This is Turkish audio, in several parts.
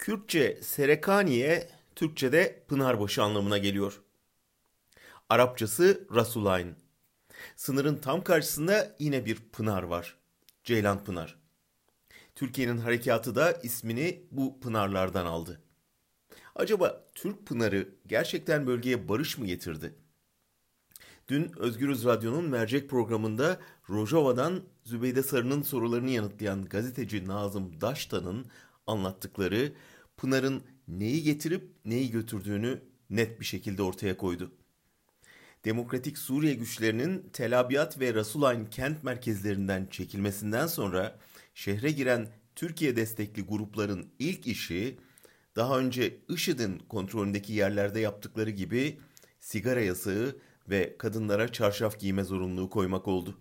Kürtçe Serekaniye, Türkçe'de Pınarbaşı anlamına geliyor. Arapçası Rasulayn. Sınırın tam karşısında yine bir pınar var. Ceylan Pınar. Türkiye'nin harekatı da ismini bu pınarlardan aldı. Acaba Türk Pınarı gerçekten bölgeye barış mı getirdi? Dün Özgürüz Radyo'nun mercek programında Rojava'dan Zübeyde Sarı'nın sorularını yanıtlayan gazeteci Nazım Daştan'ın anlattıkları Pınar'ın neyi getirip neyi götürdüğünü net bir şekilde ortaya koydu. Demokratik Suriye güçlerinin Tel Abyad ve Rasulayn kent merkezlerinden çekilmesinden sonra şehre giren Türkiye destekli grupların ilk işi daha önce IŞİD'in kontrolündeki yerlerde yaptıkları gibi sigara yasağı ve kadınlara çarşaf giyme zorunluluğu koymak oldu.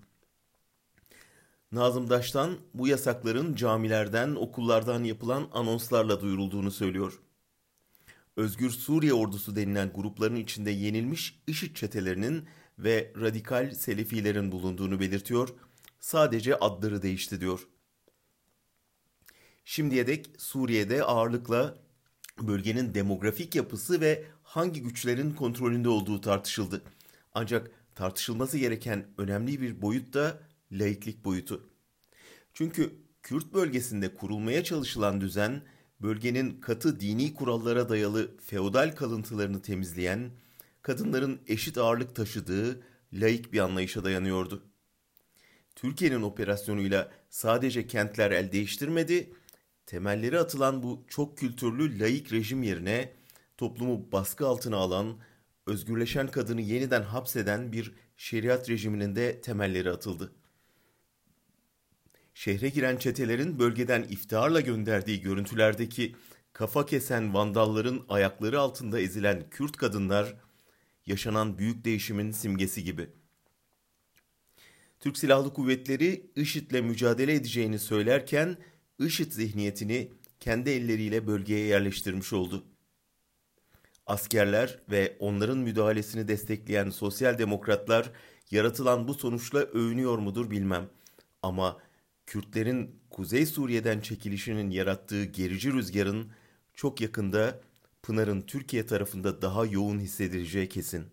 Nazım Daş'tan bu yasakların camilerden, okullardan yapılan anonslarla duyurulduğunu söylüyor. Özgür Suriye Ordusu denilen grupların içinde yenilmiş IŞİD çetelerinin ve radikal Selefilerin bulunduğunu belirtiyor. Sadece adları değişti diyor. Şimdiye dek Suriye'de ağırlıkla bölgenin demografik yapısı ve hangi güçlerin kontrolünde olduğu tartışıldı. Ancak tartışılması gereken önemli bir boyut da laiklik boyutu. Çünkü Kürt bölgesinde kurulmaya çalışılan düzen bölgenin katı dini kurallara dayalı feodal kalıntılarını temizleyen, kadınların eşit ağırlık taşıdığı laik bir anlayışa dayanıyordu. Türkiye'nin operasyonuyla sadece kentler el değiştirmedi, temelleri atılan bu çok kültürlü laik rejim yerine toplumu baskı altına alan, özgürleşen kadını yeniden hapseden bir şeriat rejiminin de temelleri atıldı. Şehre giren çetelerin bölgeden iftiharla gönderdiği görüntülerdeki kafa kesen vandalların ayakları altında ezilen Kürt kadınlar yaşanan büyük değişimin simgesi gibi. Türk Silahlı Kuvvetleri IŞİD'le mücadele edeceğini söylerken IŞİD zihniyetini kendi elleriyle bölgeye yerleştirmiş oldu. Askerler ve onların müdahalesini destekleyen sosyal demokratlar yaratılan bu sonuçla övünüyor mudur bilmem. Ama Kürtlerin Kuzey Suriye'den çekilişinin yarattığı gerici rüzgarın çok yakında Pınar'ın Türkiye tarafında daha yoğun hissedileceği kesin.